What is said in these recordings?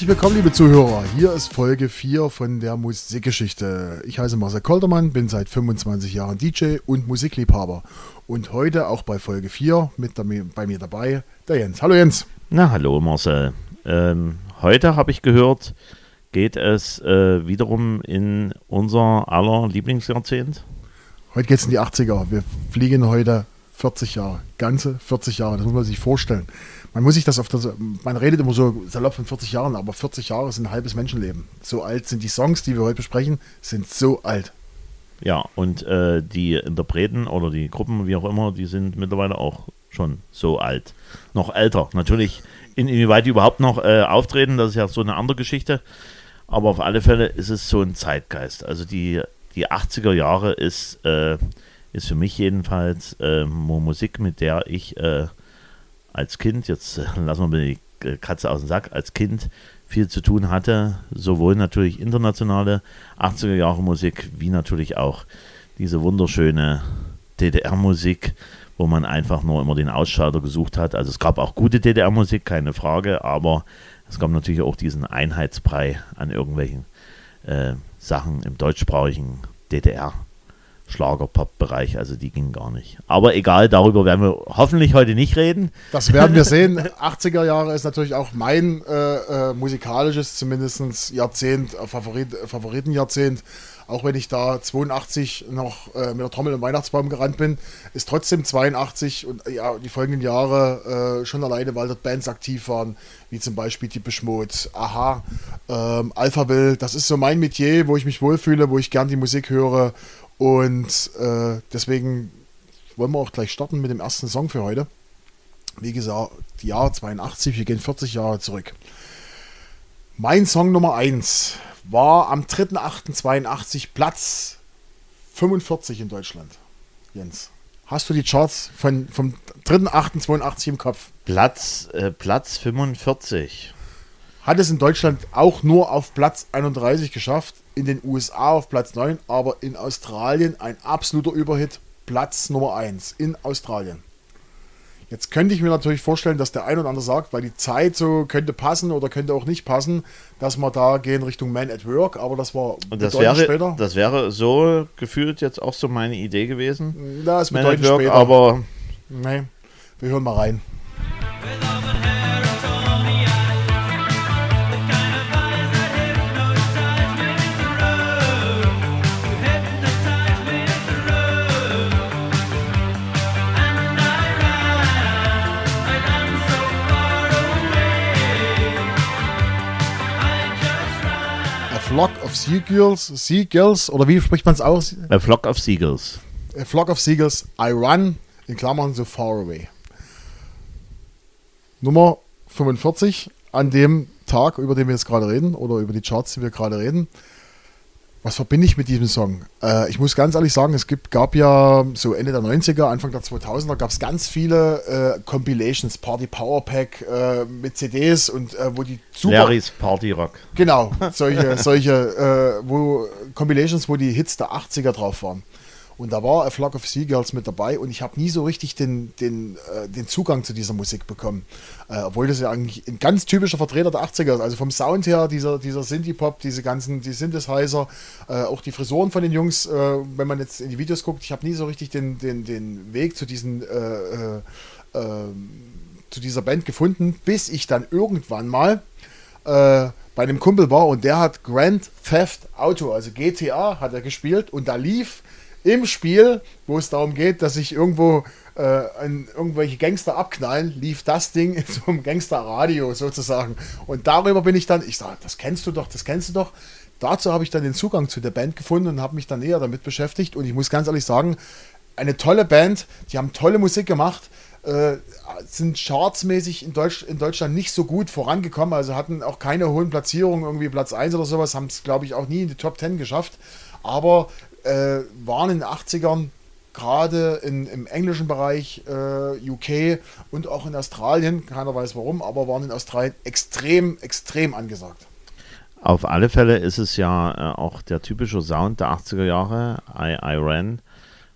Herzlich willkommen, liebe Zuhörer. Hier ist Folge 4 von der Musikgeschichte. Ich heiße Marcel Koldermann, bin seit 25 Jahren DJ und Musikliebhaber. Und heute auch bei Folge 4 mit der, bei mir dabei der Jens. Hallo Jens. Na, hallo Marcel. Ähm, heute habe ich gehört, geht es äh, wiederum in unser aller Lieblingsjahrzehnt. Heute geht es in die 80er. Wir fliegen heute 40 Jahre. Ganze 40 Jahre. Das muss man sich vorstellen. Man muss sich das auf das, man redet immer so salopp von 40 Jahren, aber 40 Jahre sind ein halbes Menschenleben. So alt sind die Songs, die wir heute besprechen, sind so alt. Ja, und äh, die Interpreten oder die Gruppen, wie auch immer, die sind mittlerweile auch schon so alt. Noch älter. Natürlich, in, inwieweit die überhaupt noch äh, auftreten, das ist ja so eine andere Geschichte. Aber auf alle Fälle ist es so ein Zeitgeist. Also die, die 80er Jahre ist, äh, ist für mich jedenfalls äh, Musik, mit der ich äh, als Kind, jetzt äh, lassen wir mal die Katze aus dem Sack, als Kind viel zu tun hatte, sowohl natürlich internationale 80er Jahre Musik, wie natürlich auch diese wunderschöne DDR-Musik, wo man einfach nur immer den Ausschalter gesucht hat. Also es gab auch gute DDR-Musik, keine Frage, aber es gab natürlich auch diesen Einheitsbrei an irgendwelchen äh, Sachen im deutschsprachigen DDR. Schlager-Pop-Bereich, also die ging gar nicht. Aber egal, darüber werden wir hoffentlich heute nicht reden. Das werden wir sehen. 80er Jahre ist natürlich auch mein äh, äh, musikalisches, zumindest Jahrzehnt, äh, Favorit, Favoritenjahrzehnt. Auch wenn ich da 82 noch äh, mit der Trommel im Weihnachtsbaum gerannt bin, ist trotzdem 82 und ja, die folgenden Jahre äh, schon alleine, weil dort Bands aktiv waren, wie zum Beispiel die Beschmut, Aha, ähm, Alphaville. Das ist so mein Metier, wo ich mich wohlfühle, wo ich gern die Musik höre und äh, deswegen wollen wir auch gleich starten mit dem ersten Song für heute. Wie gesagt, Jahr 82, wir gehen 40 Jahre zurück. Mein Song Nummer 1 war am 3.8.82 Platz 45 in Deutschland. Jens, hast du die Charts von, vom 3.8.82 im Kopf? Platz, äh, Platz 45. Hat es in Deutschland auch nur auf Platz 31 geschafft in den USA auf Platz 9, aber in Australien ein absoluter Überhit, Platz Nummer 1 in Australien. Jetzt könnte ich mir natürlich vorstellen, dass der ein oder andere sagt, weil die Zeit so könnte passen oder könnte auch nicht passen, dass wir da gehen Richtung Man at Work, aber das war Und das wäre, später. Das wäre so gefühlt jetzt auch so meine Idee gewesen. Das Man at Work, später. aber. Nee, wir hören mal rein. Flock of Seagulls, Seagulls, oder wie spricht man es aus? A Flock of Seagulls. A Flock of Seagulls, I Run, in Klammern so far away. Nummer 45 an dem Tag, über den wir jetzt gerade reden, oder über die Charts, die wir gerade reden. Was verbinde ich mit diesem Song? Äh, ich muss ganz ehrlich sagen, es gibt, gab ja so Ende der 90er, Anfang der 2000er, gab es ganz viele äh, Compilations, Party Power Pack äh, mit CDs und äh, wo die super... Larry's Party Rock. Genau, solche, solche äh, wo, Compilations, wo die Hits der 80er drauf waren. Und da war A Flock of Seagulls mit dabei und ich habe nie so richtig den, den, äh, den Zugang zu dieser Musik bekommen. Äh, obwohl das ja eigentlich ein ganz typischer Vertreter der 80er ist. Also vom Sound her, dieser, dieser Synthie-Pop, diese ganzen die Synthesizer, äh, auch die Frisuren von den Jungs, äh, wenn man jetzt in die Videos guckt, ich habe nie so richtig den, den, den Weg zu diesen äh, äh, ähm, zu dieser Band gefunden, bis ich dann irgendwann mal bei einem Kumpel war und der hat Grand Theft Auto, also GTA, hat er gespielt und da lief im Spiel, wo es darum geht, dass sich irgendwo äh, irgendwelche Gangster abknallen, lief das Ding in so einem Gangsterradio sozusagen. Und darüber bin ich dann, ich sage, das kennst du doch, das kennst du doch. Dazu habe ich dann den Zugang zu der Band gefunden und habe mich dann näher damit beschäftigt. Und ich muss ganz ehrlich sagen, eine tolle Band, die haben tolle Musik gemacht, äh, sind chartsmäßig in, Deutsch, in Deutschland nicht so gut vorangekommen, also hatten auch keine hohen Platzierungen, irgendwie Platz 1 oder sowas, haben es, glaube ich, auch nie in die Top 10 geschafft. Aber äh, waren in den 80ern gerade im englischen Bereich, äh, UK und auch in Australien, keiner weiß warum, aber waren in Australien extrem, extrem angesagt. Auf alle Fälle ist es ja äh, auch der typische Sound der 80er Jahre, I, I Ran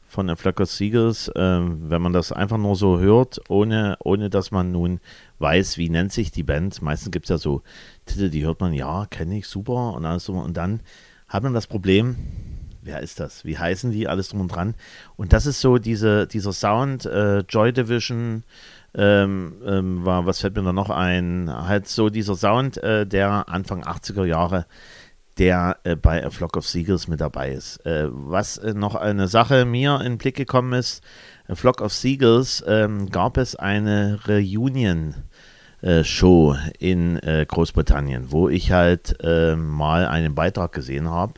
von Flock of Seagulls, äh, wenn man das einfach nur so hört, ohne, ohne dass man nun weiß, wie nennt sich die Band. Meistens gibt es ja so Titel, die hört man, ja, kenne ich, super und alles so. Und dann hat man das Problem, wer ist das? Wie heißen die? Alles drum und dran. Und das ist so diese, dieser Sound, äh, Joy Division, ähm, ähm, war, was fällt mir da noch ein? Halt so dieser Sound äh, der Anfang 80er Jahre, der äh, bei A Flock of Seagulls mit dabei ist. Äh, was äh, noch eine Sache mir in den Blick gekommen ist, A Flock of Seagulls ähm, gab es eine Reunion. Äh, Show in Großbritannien, wo ich halt mal einen Beitrag gesehen habe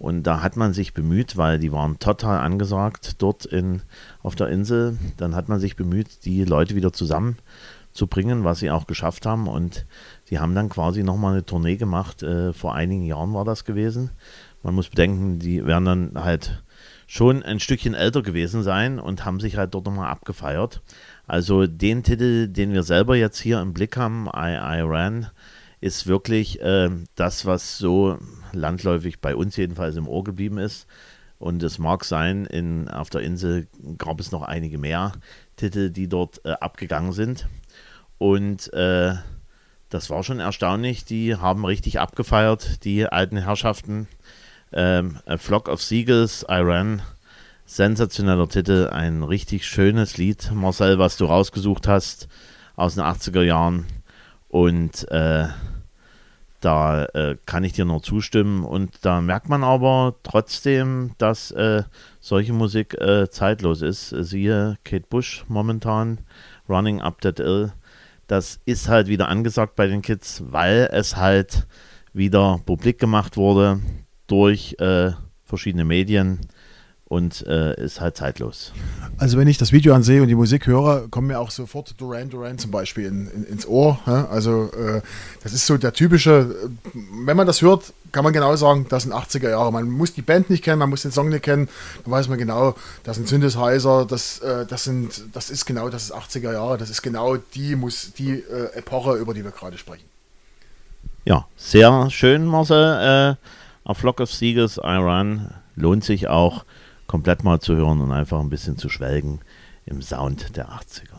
und da hat man sich bemüht, weil die waren total angesagt dort in, auf der Insel. Dann hat man sich bemüht, die Leute wieder zusammenzubringen, was sie auch geschafft haben. Und die haben dann quasi nochmal eine Tournee gemacht. Äh, vor einigen Jahren war das gewesen. Man muss bedenken, die werden dann halt schon ein Stückchen älter gewesen sein und haben sich halt dort nochmal abgefeiert. Also den Titel, den wir selber jetzt hier im Blick haben, I, I Ran, ist wirklich äh, das, was so landläufig bei uns jedenfalls im Ohr geblieben ist. Und es mag sein, in, auf der Insel gab es noch einige mehr Titel, die dort äh, abgegangen sind. Und äh, das war schon erstaunlich. Die haben richtig abgefeiert, die alten Herrschaften. Ähm, A Flock of Seagulls, Iran. Sensationeller Titel, ein richtig schönes Lied, Marcel, was du rausgesucht hast aus den 80er Jahren. Und äh, da äh, kann ich dir nur zustimmen. Und da merkt man aber trotzdem, dass äh, solche Musik äh, zeitlos ist. Siehe Kate Bush momentan, Running Up That Ill. Das ist halt wieder angesagt bei den Kids, weil es halt wieder publik gemacht wurde durch äh, verschiedene Medien und äh, ist halt zeitlos. Also wenn ich das Video ansehe und die Musik höre, kommen mir auch sofort Duran Duran zum Beispiel in, in, ins Ohr. Ja? Also äh, das ist so der typische, wenn man das hört, kann man genau sagen, das sind 80er Jahre. Man muss die Band nicht kennen, man muss den Song nicht kennen, dann weiß man genau, das sind Synthesizer, das, äh, das, sind, das ist genau, das ist 80er Jahre, das ist genau die, muss, die äh, Epoche, über die wir gerade sprechen. Ja, sehr schön, Marcel. Äh, A Flock of Seagulls, Iran, lohnt sich auch komplett mal zu hören und einfach ein bisschen zu schwelgen im Sound der 80er.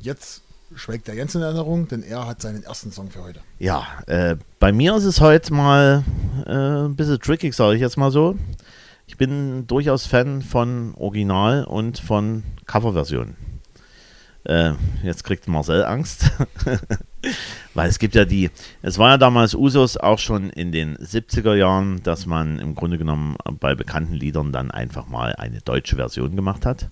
Jetzt schwelgt der Jens in Erinnerung, denn er hat seinen ersten Song für heute. Ja, äh, bei mir ist es heute mal äh, ein bisschen tricky, sage ich jetzt mal so. Ich bin durchaus Fan von Original und von Coverversionen. Äh, jetzt kriegt Marcel Angst. Weil es gibt ja die, es war ja damals Usos auch schon in den 70er Jahren, dass man im Grunde genommen bei bekannten Liedern dann einfach mal eine deutsche Version gemacht hat.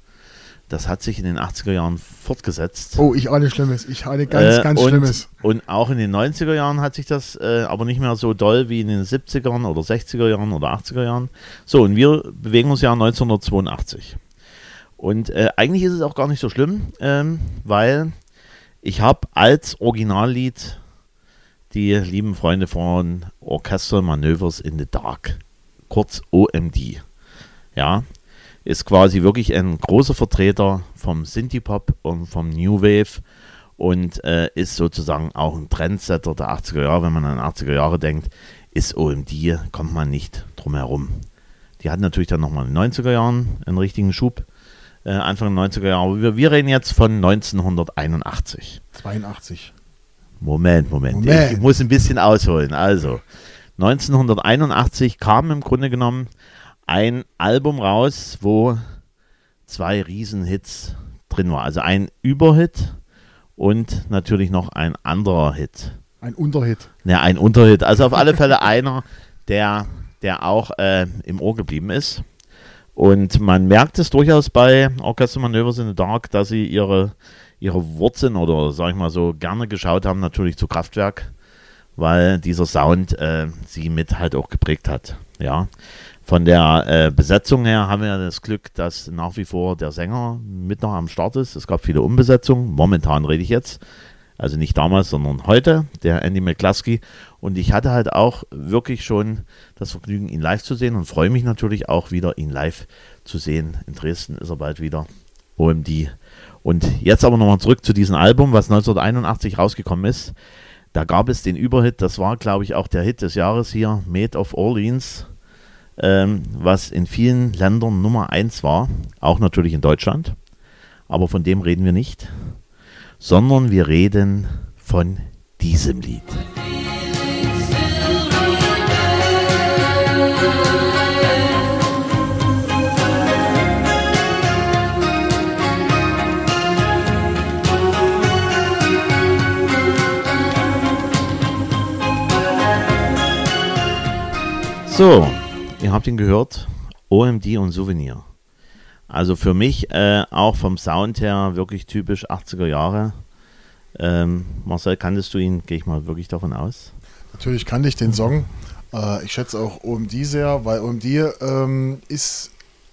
Das hat sich in den 80er Jahren fortgesetzt. Oh, ich ahne Schlimmes. Ich ahne ganz, äh, ganz und, Schlimmes. Und auch in den 90er Jahren hat sich das äh, aber nicht mehr so doll wie in den 70er oder 60er Jahren oder 80er Jahren. So, und wir bewegen uns ja 1982. Und äh, eigentlich ist es auch gar nicht so schlimm, ähm, weil ich habe als Originallied die lieben Freunde von Orchestral Manövers in the Dark, kurz OMD. Ja, ist quasi wirklich ein großer Vertreter vom Synthie-Pop und vom New Wave und äh, ist sozusagen auch ein Trendsetter der 80er Jahre. Wenn man an 80er Jahre denkt, ist OMD, kommt man nicht drum herum. Die hatten natürlich dann nochmal in den 90er Jahren einen richtigen Schub äh, Anfang der 90er Jahre. Wir, wir, reden jetzt von 1981. 82. Moment, Moment, Moment. Ich muss ein bisschen ausholen. Also, 1981 kam im Grunde genommen ein Album raus, wo zwei Riesenhits drin waren. Also ein Überhit und natürlich noch ein anderer Hit. Ein Unterhit. Ja, ein Unterhit. Also auf alle Fälle einer, der, der auch äh, im Ohr geblieben ist. Und man merkt es durchaus bei Orchester Manövers in the Dark, dass sie ihre, ihre Wurzeln oder sag ich mal so gerne geschaut haben, natürlich zu Kraftwerk, weil dieser Sound äh, sie mit halt auch geprägt hat. Ja. Von der äh, Besetzung her haben wir das Glück, dass nach wie vor der Sänger mit noch am Start ist. Es gab viele Umbesetzungen. Momentan rede ich jetzt. Also nicht damals, sondern heute, der Andy McCluskey. Und ich hatte halt auch wirklich schon das Vergnügen, ihn live zu sehen und freue mich natürlich auch wieder, ihn live zu sehen. In Dresden ist er bald wieder. OMD. Und jetzt aber nochmal zurück zu diesem Album, was 1981 rausgekommen ist. Da gab es den Überhit, das war, glaube ich, auch der Hit des Jahres hier, Made of Orleans. ähm, was in vielen Ländern Nummer eins war, auch natürlich in Deutschland. Aber von dem reden wir nicht, sondern wir reden von diesem Lied. So, ihr habt ihn gehört. OMD und Souvenir. Also für mich äh, auch vom Sound her wirklich typisch 80er Jahre. Ähm, Marcel, kanntest du ihn, gehe ich mal wirklich davon aus? Natürlich kannte ich den Song. Äh, ich schätze auch OMD sehr, weil OMD ähm, ist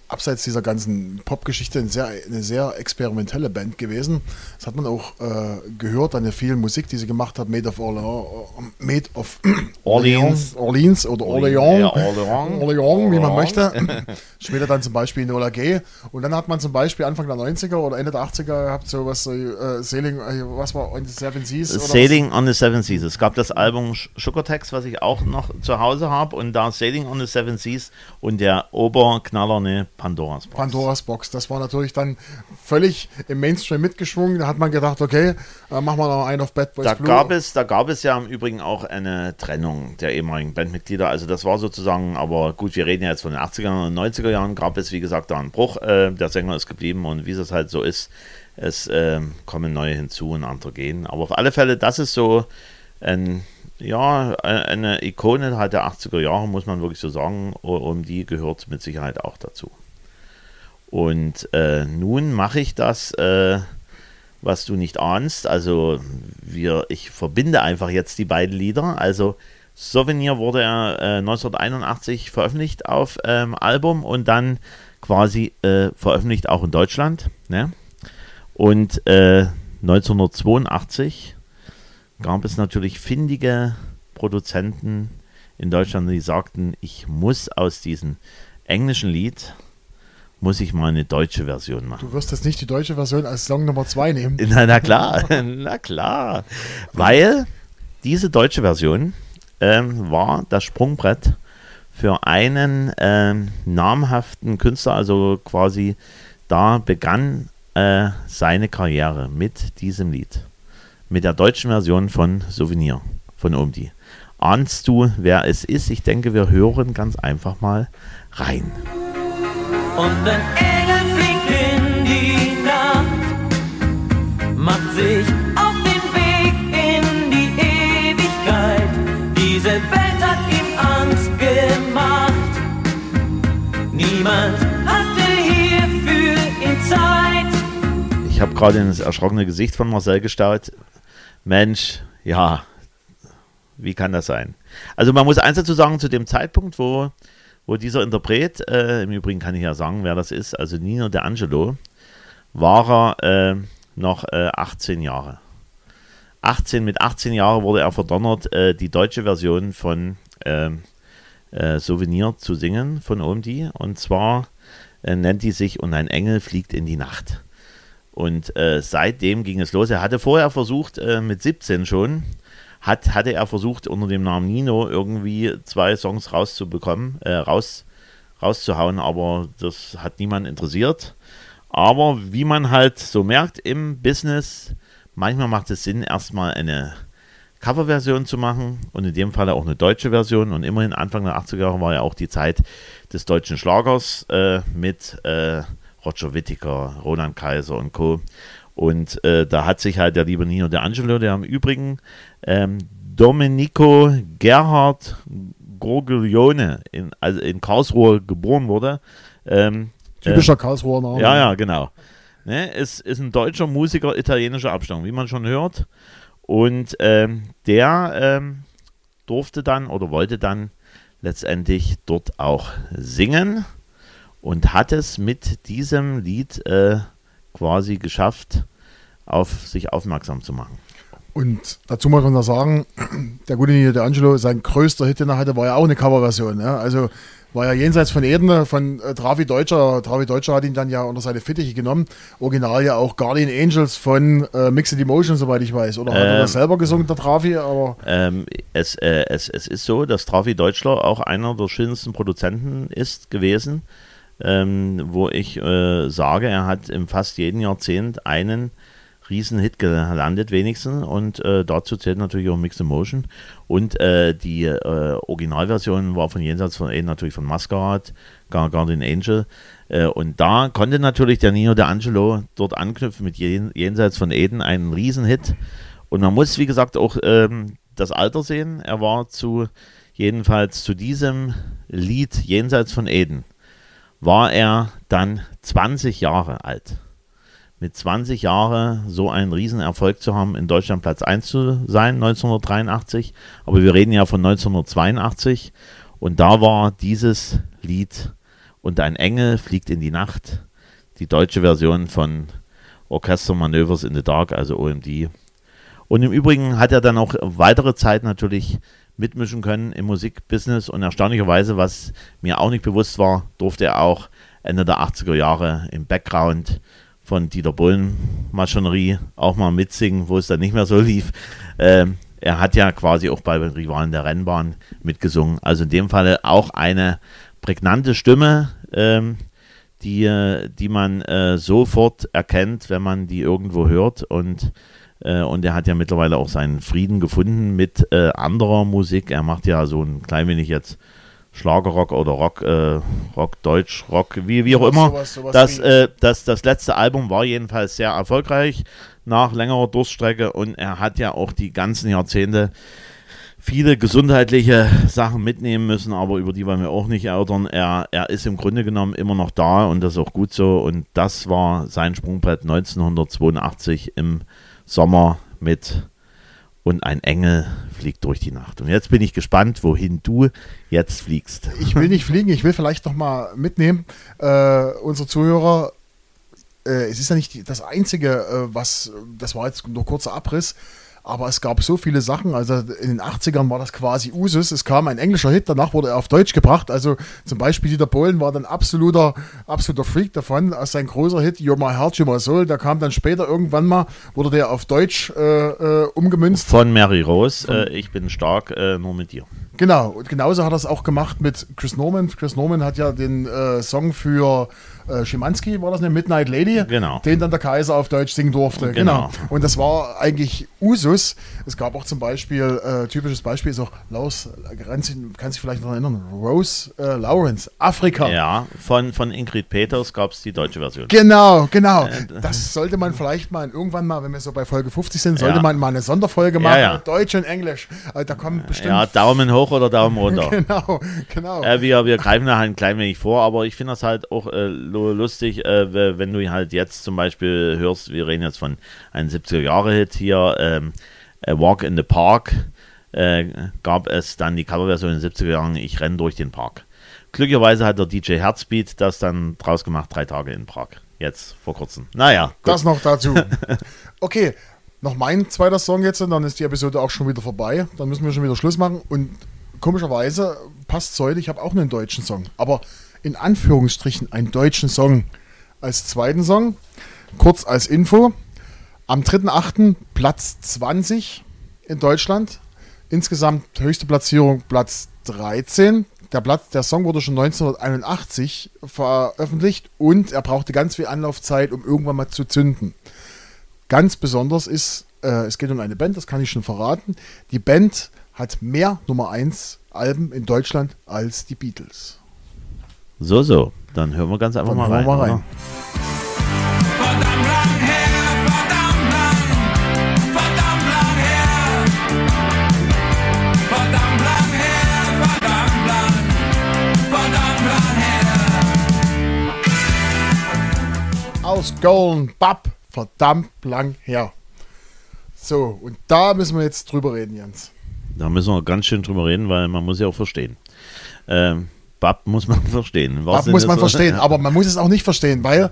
abseits dieser ganzen Popgeschichte eine sehr, eine sehr experimentelle Band gewesen. Das hat man auch äh, gehört an der vielen Musik, die sie gemacht hat, Made of Orleans, Made of Orleans, Orleans oder Orleans, Orleans, Orleans, wie man möchte. Später dann zum Beispiel Nola Gay. Und dann hat man zum Beispiel Anfang der 90er oder Ende der 80er gehabt, so was, äh, Sailing, äh, was war on the Seven Seas? Sailing on the Seven Seas. Es gab das Album Sugartex, was ich auch noch zu Hause habe und da Sailing on the Seven Seas und der Oberknaller, ne, Pandoras Box. Pandoras Box. Das war natürlich dann völlig im Mainstream mitgeschwungen. Da hat man gedacht, okay, äh, machen wir noch einen auf Bad Boys da Blue. Gab es, da gab es ja im Übrigen auch eine Trennung der ehemaligen Bandmitglieder. Also das war sozusagen, aber gut, wir reden ja jetzt von den 80er und 90er Jahren, gab es wie gesagt da einen Bruch. Äh, der Sänger ist geblieben und wie es halt so ist, es äh, kommen neue hinzu und andere gehen. Aber auf alle Fälle, das ist so ein ja, eine Ikone halt der 80er Jahre, muss man wirklich so sagen. Um die gehört mit Sicherheit auch dazu. Und äh, nun mache ich das, äh, was du nicht ahnst. Also wir, ich verbinde einfach jetzt die beiden Lieder. Also Souvenir wurde äh, 1981 veröffentlicht auf ähm, Album und dann quasi äh, veröffentlicht auch in Deutschland. Ne? Und 1982 äh, gab es natürlich findige Produzenten in Deutschland, die sagten, ich muss aus diesem englischen Lied muss ich mal eine deutsche Version machen. Du wirst jetzt nicht die deutsche Version als Song Nummer 2 nehmen. Na, na, klar, na klar. Weil diese deutsche Version ähm, war das Sprungbrett für einen ähm, namhaften Künstler, also quasi da begann äh, seine Karriere mit diesem Lied. Mit der deutschen Version von Souvenir von Omdi. Ahnst du, wer es ist? Ich denke, wir hören ganz einfach mal rein und ein Engel fliegt in die Nacht, macht sich auf den Weg in die Ewigkeit. Diese Welt hat ihm Angst gemacht. Niemand hatte hier für ihn Zeit. Ich habe gerade in das erschrockene Gesicht von Marcel gestaut. Mensch, ja, wie kann das sein? Also man muss eins dazu sagen, zu dem Zeitpunkt, wo wo dieser Interpret, äh, im Übrigen kann ich ja sagen, wer das ist, also Nino De Angelo, war er äh, noch äh, 18 Jahre. 18, mit 18 Jahren wurde er verdonnert, äh, die deutsche Version von ähm, äh, Souvenir zu singen von Omdi. Und zwar äh, nennt die sich Und ein Engel fliegt in die Nacht. Und seitdem ging es los. Er hatte vorher versucht, mit 17 schon, hat, hatte er versucht, unter dem Namen Nino irgendwie zwei Songs rauszubekommen, äh, raus, rauszuhauen, aber das hat niemand interessiert. Aber wie man halt so merkt im Business, manchmal macht es Sinn, erstmal eine Coverversion zu machen und in dem Fall auch eine deutsche Version. Und immerhin Anfang der 80er Jahre war ja auch die Zeit des deutschen Schlagers äh, mit äh, Roger Whittaker, Roland Kaiser und Co. Und äh, da hat sich halt der liebe Nino De Angelo, der im Übrigen ähm, Domenico Gerhard Gorgione in, also in Karlsruhe geboren wurde. Ähm, Typischer äh, Karlsruher Name. Ja, ja, genau. Ne, ist, ist ein deutscher Musiker italienischer Abstammung, wie man schon hört. Und ähm, der ähm, durfte dann oder wollte dann letztendlich dort auch singen und hat es mit diesem Lied äh, quasi geschafft, auf sich aufmerksam zu machen. Und dazu muss man noch sagen, der gute Nino D'Angelo, sein größter Hit, den er hatte, war ja auch eine Coverversion. Ja? Also war ja jenseits von Eden, von äh, Travi Deutscher. Travi Deutscher hat ihn dann ja unter seine Fittiche genommen. Original ja auch Guardian Angels von äh, Mixed Emotion, soweit ich weiß. Oder hat er Ähm, das selber gesungen, der Travi? Aber Ähm, es, äh, es, es ist so, dass Trafi Deutschler auch einer der schönsten Produzenten ist gewesen, ähm, wo ich äh, sage, er hat im fast jeden Jahrzehnt einen Riesenhit gelandet wenigstens und äh, dazu zählt natürlich auch Mixed Emotion und äh, die äh, Originalversion war von Jenseits von Eden natürlich von Masquerade, Guardian Angel. Äh, und da konnte natürlich der Nino D'Angelo dort anknüpfen mit Jen Jenseits von Eden, einen Riesenhit. Und man muss, wie gesagt, auch ähm, das Alter sehen. Er war zu, jedenfalls zu diesem Lied Jenseits von Eden, war er dann 20 Jahre alt. Mit 20 Jahren so einen Riesenerfolg zu haben, in Deutschland Platz 1 zu sein, 1983. Aber wir reden ja von 1982. Und da war dieses Lied Und ein Engel fliegt in die Nacht, die deutsche Version von Orchestermanövers in the Dark, also OMD, und im Übrigen hat er dann auch weitere Zeit natürlich mitmischen können im Musikbusiness und erstaunlicherweise, was mir auch nicht bewusst war, durfte er auch Ende der 80er Jahre im Background von Dieter Bohlen Maschinerie auch mal mitsingen, wo es dann nicht mehr so lief. Ähm, er hat ja quasi auch bei den Rivalen der Rennbahn mitgesungen. Also in dem Falle auch eine prägnante Stimme, ähm, die, äh, die man äh, sofort erkennt, wenn man die irgendwo hört und und er hat ja mittlerweile auch seinen Frieden gefunden mit äh, anderer Musik. Er macht ja so ein klein wenig jetzt Schlagerrock oder Rock, äh, Rock, Deutsch, Rock, wie, wie auch immer. Sowas- sowas das, äh, das, das letzte Album war jedenfalls sehr erfolgreich nach längerer Durststrecke und er hat ja auch die ganzen Jahrzehnte viele gesundheitliche Sachen mitnehmen müssen, aber über die wollen wir auch nicht erörtern. Er, er ist im Grunde genommen immer noch da und das ist auch gut so. Und das war sein Sprungbrett 1982 im Sommer mit Und ein Engel fliegt durch die Nacht. Und jetzt bin ich gespannt, wohin du jetzt fliegst. ich will nicht fliegen, ich will vielleicht noch mal mitnehmen, äh, unsere Zuhörer. Äh, es ist ja nicht das Einzige, äh, was, das war jetzt nur kurzer Abriss, aber es gab so viele Sachen. Also in den 80ern war das quasi Usus. Es kam ein englischer Hit, danach wurde er auf Deutsch gebracht. Also zum Beispiel Dieter Bohlen war dann absoluter, absoluter Freak davon. Als sein großer Hit You're My Heart, You're My Soul, der kam dann später irgendwann mal, wurde der auf Deutsch äh, äh, umgemünzt. Von Mary Rose, äh, ich bin stark, äh, nur mit dir. Genau, und genauso hat er es auch gemacht mit Chris Norman. Chris Norman hat ja den äh, Song für äh, Schimanski, war das eine Midnight Lady? Genau. Den dann der Kaiser auf Deutsch singen durfte. Genau. Genau. Und das war eigentlich Usus. Es gab auch zum Beispiel, äh, typisches Beispiel ist auch, Laus, kannst du kannst dich vielleicht noch erinnern, Rose äh, Lawrence, Afrika. Ja, von, von Ingrid Peters gab es die deutsche Version. Genau, genau. Das sollte man vielleicht mal irgendwann mal, wenn wir so bei Folge 50 sind, sollte Ja. man mal eine Sonderfolge machen. ja. Deutsch und Englisch. Also da kommen bestimmt. Ja, Daumen hoch oder Daumen runter. Genau, genau. Äh, wir, wir greifen da halt ein klein wenig vor, aber ich finde das halt auch äh, lu- lustig, äh, wenn du halt jetzt zum Beispiel hörst, wir reden jetzt von einem 70er-Jahre-Hit hier, ähm, A Walk in the Park, äh, gab es dann die Coverversion in den 70er Jahren, Ich renne durch den Park. Glücklicherweise hat der DJ Herzbeat das dann draus gemacht, drei Tage in Prag. Jetzt vor kurzem. Naja, gut. Das noch dazu. Okay, noch mein zweiter Song jetzt und dann ist die Episode auch schon wieder vorbei. Dann müssen wir schon wieder Schluss machen. Und komischerweise passt es heute, ich habe auch einen deutschen Song. Aber in Anführungsstrichen einen deutschen Song als zweiten Song. Kurz als Info. Am 3.8. Platz 20 in Deutschland. Insgesamt höchste Platzierung Platz 13. Der, Platz, der Song wurde schon 1981 veröffentlicht und er brauchte ganz viel Anlaufzeit, um irgendwann mal zu zünden. Ganz besonders ist, äh, es geht um eine Band, das kann ich schon verraten. Die Band hat mehr Nummer 1 Alben in Deutschland als die Beatles. So, so. Dann hören wir ganz einfach Dann mal rein. wir mal rein. oder? Verdammt lang her, verdammt lang, verdammt lang her. Verdammt lang her, verdammt lang, verdammt lang her. Aus Golden Bab, verdammt lang her. So, und da müssen wir jetzt drüber reden, Jens. Da müssen wir ganz schön drüber reden, weil man muss ja auch verstehen. Ähm, Bab muss man verstehen. Was sind muss man so- verstehen, aber man muss es auch nicht verstehen, weil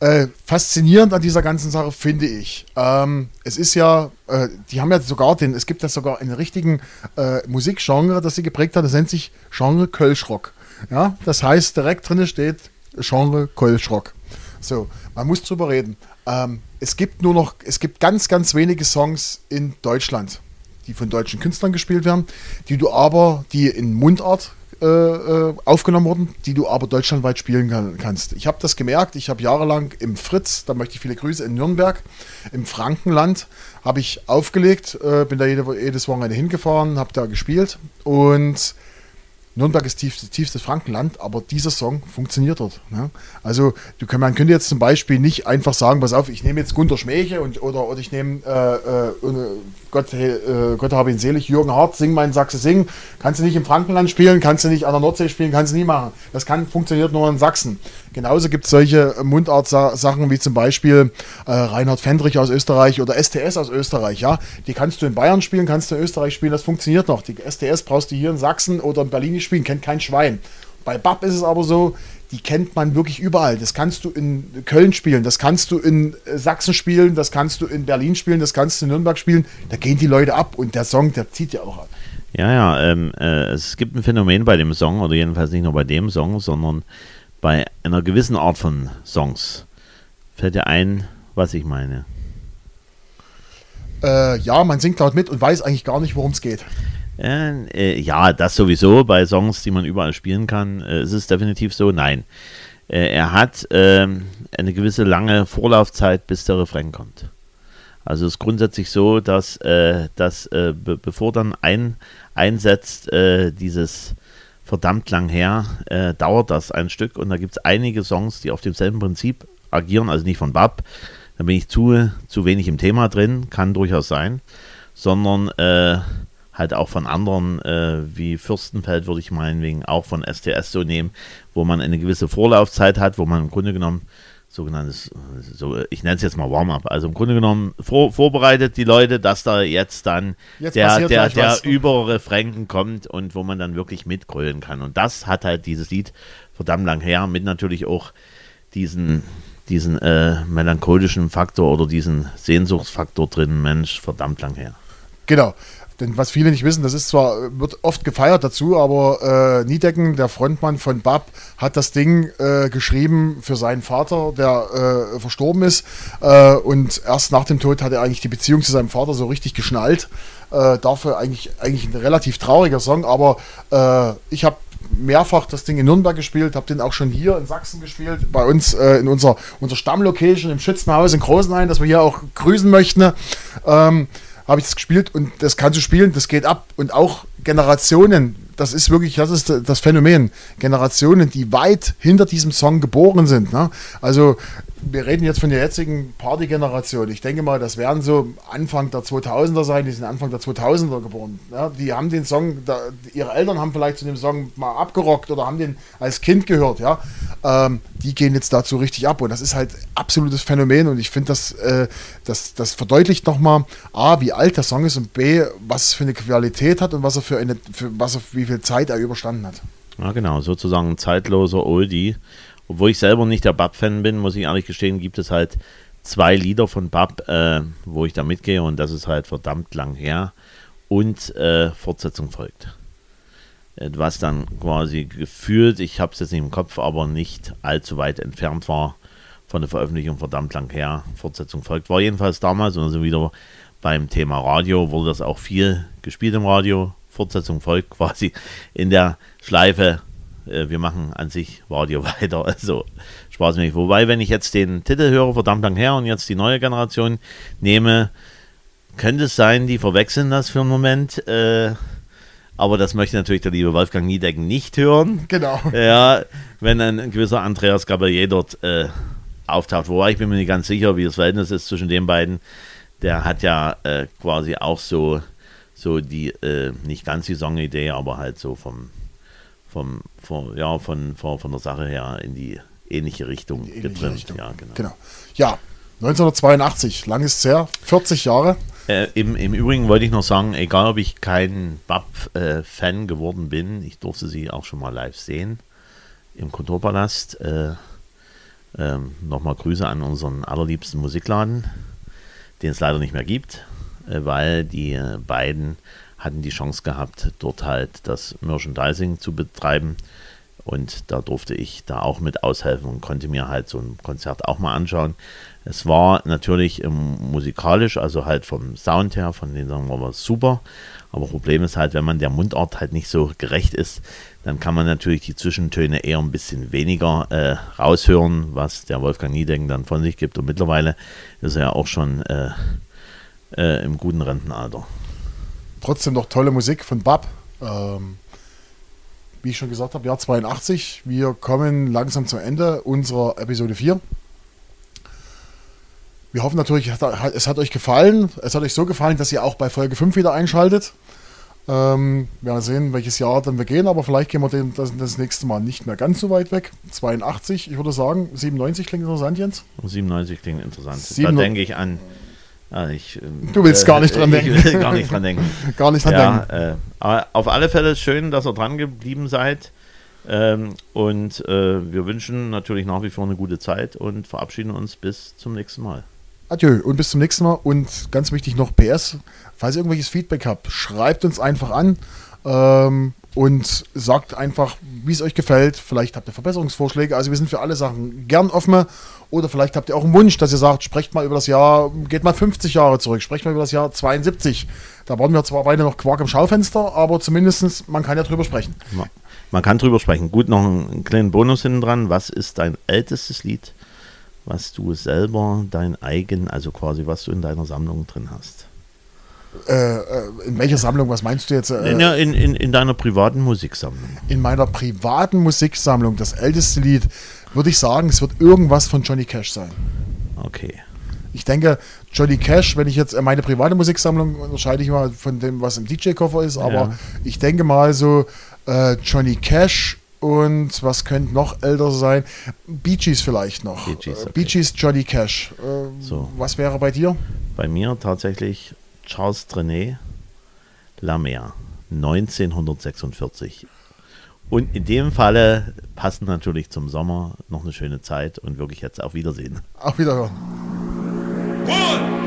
äh, faszinierend an dieser ganzen Sache finde ich. Ähm, es ist ja, äh, die haben ja sogar den, es gibt ja sogar einen richtigen äh, Musikgenre, das sie geprägt hat, das nennt sich Genre Kölschrock. Ja, das heißt, direkt drin steht Genre Kölschrock. So, man muss drüber reden. Ähm, es gibt nur noch, es gibt ganz, ganz wenige Songs in Deutschland, die von deutschen Künstlern gespielt werden, die du aber, die in Mundart äh, äh, aufgenommen wurden, die du aber deutschlandweit spielen kann, kannst. Ich habe das gemerkt, ich habe jahrelang im Fritz, da möchte ich viele Grüße, in Nürnberg, im Frankenland, habe ich aufgelegt, äh, bin da jede, jedes Wochenende hingefahren, habe da gespielt und Nürnberg ist tief, tiefstes Frankenland, aber dieser Song funktioniert dort. Ne? Also du man könnte jetzt zum Beispiel nicht einfach sagen, pass auf, ich nehme jetzt Gunter Schmäche und, oder, oder ich nehme äh, äh, Gott, äh, Gott habe ihn selig, Jürgen Hart, Sing mein Sachse Sing. Kannst du nicht im Frankenland spielen, kannst du nicht an der Nordsee spielen, kannst du nie machen. Das kann, funktioniert nur in Sachsen. Genauso gibt es solche Mundart-Sachen wie zum Beispiel äh, Reinhard Fendrich aus Österreich oder STS aus Österreich. Ja? Die kannst du in Bayern spielen, kannst du in Österreich spielen, das funktioniert noch. Die STS brauchst du hier in Sachsen oder in Berlin nicht spielen, kennt kein Schwein. Bei BAP ist es aber so, die kennt man wirklich überall. Das kannst du in Köln spielen, das kannst du in äh, Sachsen spielen, das kannst du in Berlin spielen, das kannst du in Nürnberg spielen. Da gehen die Leute ab und der Song, der zieht ja auch ab. Ja, ja, ähm, äh, es gibt ein Phänomen bei dem Song, oder jedenfalls nicht nur bei dem Song, sondern bei einer gewissen Art von Songs. Fällt dir ein, was ich meine? Äh, ja, man singt laut mit und weiß eigentlich gar nicht, worum es geht. Äh, äh, ja, das sowieso bei Songs, die man überall spielen kann. Äh, ist es definitiv so? Nein. Äh, er hat ähm, eine gewisse lange Vorlaufzeit, bis der Refrain kommt. Also es ist grundsätzlich so, dass, äh, dass äh, be bevor dann ein, einsetzt dieses verdammt lang her, dauert das ein Stück und da gibt es einige Songs, die auf demselben Prinzip agieren, also nicht von Bab, da bin ich zu, zu wenig im Thema drin, kann durchaus sein, sondern halt auch von anderen, äh, wie Fürstenfeld würde ich meinetwegen auch von STS so nehmen, wo man eine gewisse Vorlaufzeit hat, wo man im Grunde genommen sogenanntes, so, ich nenne es jetzt mal Warm-up, also im Grunde genommen vor, vorbereitet die Leute, dass da jetzt dann Jetzt der, der, der was. Überrefränken kommt und wo man dann wirklich mitgrölen kann. Und das hat halt dieses Lied verdammt lang her, mit natürlich auch diesen, diesen äh, melancholischen Faktor oder diesen Sehnsuchtsfaktor drin, Mensch, verdammt lang her. Genau. Denn was viele nicht wissen, das ist zwar, wird oft gefeiert dazu, aber äh, Niedecken, der Frontmann von BAP, hat das Ding äh, geschrieben für seinen Vater, der äh, verstorben ist. Äh, und erst nach dem Tod hat er eigentlich die Beziehung zu seinem Vater so richtig geschnallt. Äh, dafür eigentlich, eigentlich ein relativ trauriger Song, aber äh, ich habe mehrfach das Ding in Nürnberg gespielt, habe den auch schon hier in Sachsen gespielt, bei uns äh, in unserer, unserer Stammlocation im Schützenhaus in Großenhain, das wir hier auch grüßen möchten. Ähm, habe ich das gespielt und das kannst du spielen, das geht ab. Und auch Generationen, das ist wirklich, das ist das Phänomen. Generationen, die weit hinter diesem Song geboren sind. Ne? Also wir reden jetzt von der jetzigen Party-Generation. Ich denke mal, das werden so Anfang der 2000er sein, die sind Anfang der 2000er geboren. Ja? Die haben den Song, da, ihre Eltern haben vielleicht zu dem Song mal abgerockt oder haben den als Kind gehört. Ja? Ähm, die gehen jetzt dazu richtig ab und das ist halt absolutes Phänomen und ich finde, das, äh, das, das verdeutlicht nochmal A, wie alt der Song ist und B, was es für eine Qualität hat und was er für eine, für was er, wie viel Zeit er überstanden hat. Ja, genau, sozusagen ein zeitloser Oldie. Obwohl ich selber nicht der Bab-Fan bin, muss ich ehrlich gestehen, gibt es halt zwei Lieder von Bab, äh, wo ich da mitgehe und das ist halt verdammt lang her. Und äh, Fortsetzung folgt. Was dann quasi gefühlt, ich habe es jetzt nicht im Kopf, aber nicht allzu weit entfernt war von der Veröffentlichung verdammt lang her. Fortsetzung folgt. War jedenfalls damals, und also wieder beim Thema Radio, wurde das auch viel gespielt im Radio. Fortsetzung folgt quasi in der Schleife äh, wir machen an sich Radio weiter. Also spaßmäßig. Wobei, wenn ich jetzt den Titel höre, verdammt lang her, und jetzt die neue Generation nehme, könnte es sein, die verwechseln das für einen Moment. Äh, aber das möchte natürlich der liebe Wolfgang Niedecken nicht hören. Genau. Ja, wenn ein, ein gewisser Andreas Gabalier dort äh, auftaucht. Wobei ich bin mir nicht ganz sicher, wie das Verhältnis ist zwischen den beiden. Der hat ja äh, quasi auch so, so die, äh, nicht ganz die Songidee, aber halt so vom, vom, vom ja, von, von, von der Sache her in die ähnliche Richtung Die ähnliche getrimmt. Richtung. Ja, genau. Genau. Ja, 1982, lang ist es her, 40 Jahre. Äh, im, Im Übrigen wollte ich noch sagen, egal ob ich kein BAP-Fan geworden bin, ich durfte sie auch schon mal live sehen im Kulturpalast. Äh, ähm, Nochmal Grüße an unseren allerliebsten Musikladen, den es leider nicht mehr gibt, äh, weil die äh, beiden hatten die Chance gehabt, dort halt das Merchandising zu betreiben Und da durfte ich da auch mit aushelfen und konnte mir halt so ein Konzert auch mal anschauen. Es war natürlich ähm, musikalisch, also halt vom Sound her, von den sagen wir mal super. Aber Problem ist halt, wenn man der Mundart halt nicht so gerecht ist, dann kann man natürlich die Zwischentöne eher ein bisschen weniger äh, raushören, was der Wolfgang Niedecken dann von sich gibt. Und mittlerweile ist er ja auch schon äh, äh, im guten Rentenalter. Trotzdem noch tolle Musik von Bab. Ähm, wie ich schon gesagt habe, Jahr 82. Wir kommen langsam zum Ende unserer Episode 4. Wir hoffen natürlich, es hat- euch gefallen. Es hat euch so gefallen, dass ihr auch bei Folge 5 wieder einschaltet. Ähm, wir werden sehen, welches Jahr dann wir gehen, aber vielleicht gehen wir den, das, das nächste Mal nicht mehr ganz so weit weg. 82, ich würde sagen, 97 klingt interessant, Jens. Und 97 klingt interessant. 97 Da denke ich an. Ja, ich, ähm, Du willst gar nicht dran ich denken. will gar nicht dran denken. Gar nicht dran ja, denken. äh, aber auf alle Fälle ist schön, dass ihr dran geblieben seid. Ähm, und äh, wir wünschen natürlich nach wie vor eine gute Zeit und verabschieden uns bis zum nächsten Mal. Adieu und bis zum nächsten Mal. Und ganz wichtig noch PS, falls ihr irgendwelches Feedback habt, schreibt uns einfach an ähm, und sagt einfach, wie es euch gefällt. Vielleicht habt ihr Verbesserungsvorschläge. Also wir sind für alle Sachen gern offen. Oder vielleicht habt ihr auch einen Wunsch, dass ihr sagt, sprecht mal über das Jahr, geht mal 50 Jahre zurück, sprecht mal über das Jahr 72. Da waren wir zwar beide noch Quark im Schaufenster, aber zumindest man kann ja drüber sprechen. Ma- Man kann drüber sprechen. Gut, noch einen kleinen Bonus hinten dran. Was ist dein ältestes Lied, was du selber dein eigen, also quasi was du in deiner Sammlung drin hast? Äh, äh, in welcher Sammlung, was meinst du jetzt? Äh, In, in, in, in deiner privaten Musiksammlung. in meiner privaten Musiksammlung, das älteste Lied, würde ich sagen, es wird irgendwas von Johnny Cash sein. Okay. Ich denke, Johnny Cash, wenn ich jetzt meine private Musiksammlung unterscheide ich mal von dem, was im DJ-Koffer ist, aber Ja. ich denke mal so äh, Johnny Cash und was könnte noch älter sein? Bee Gees vielleicht noch. Bee Gees, okay. Bee Gees, Johnny Cash. Äh, So. Was wäre bei dir? Bei mir tatsächlich Charles Trenet, La Mer, 1946. Und in dem Falle passend natürlich zum Sommer noch eine schöne Zeit und wirklich jetzt auf Wiedersehen. Auf Wiederhören. One,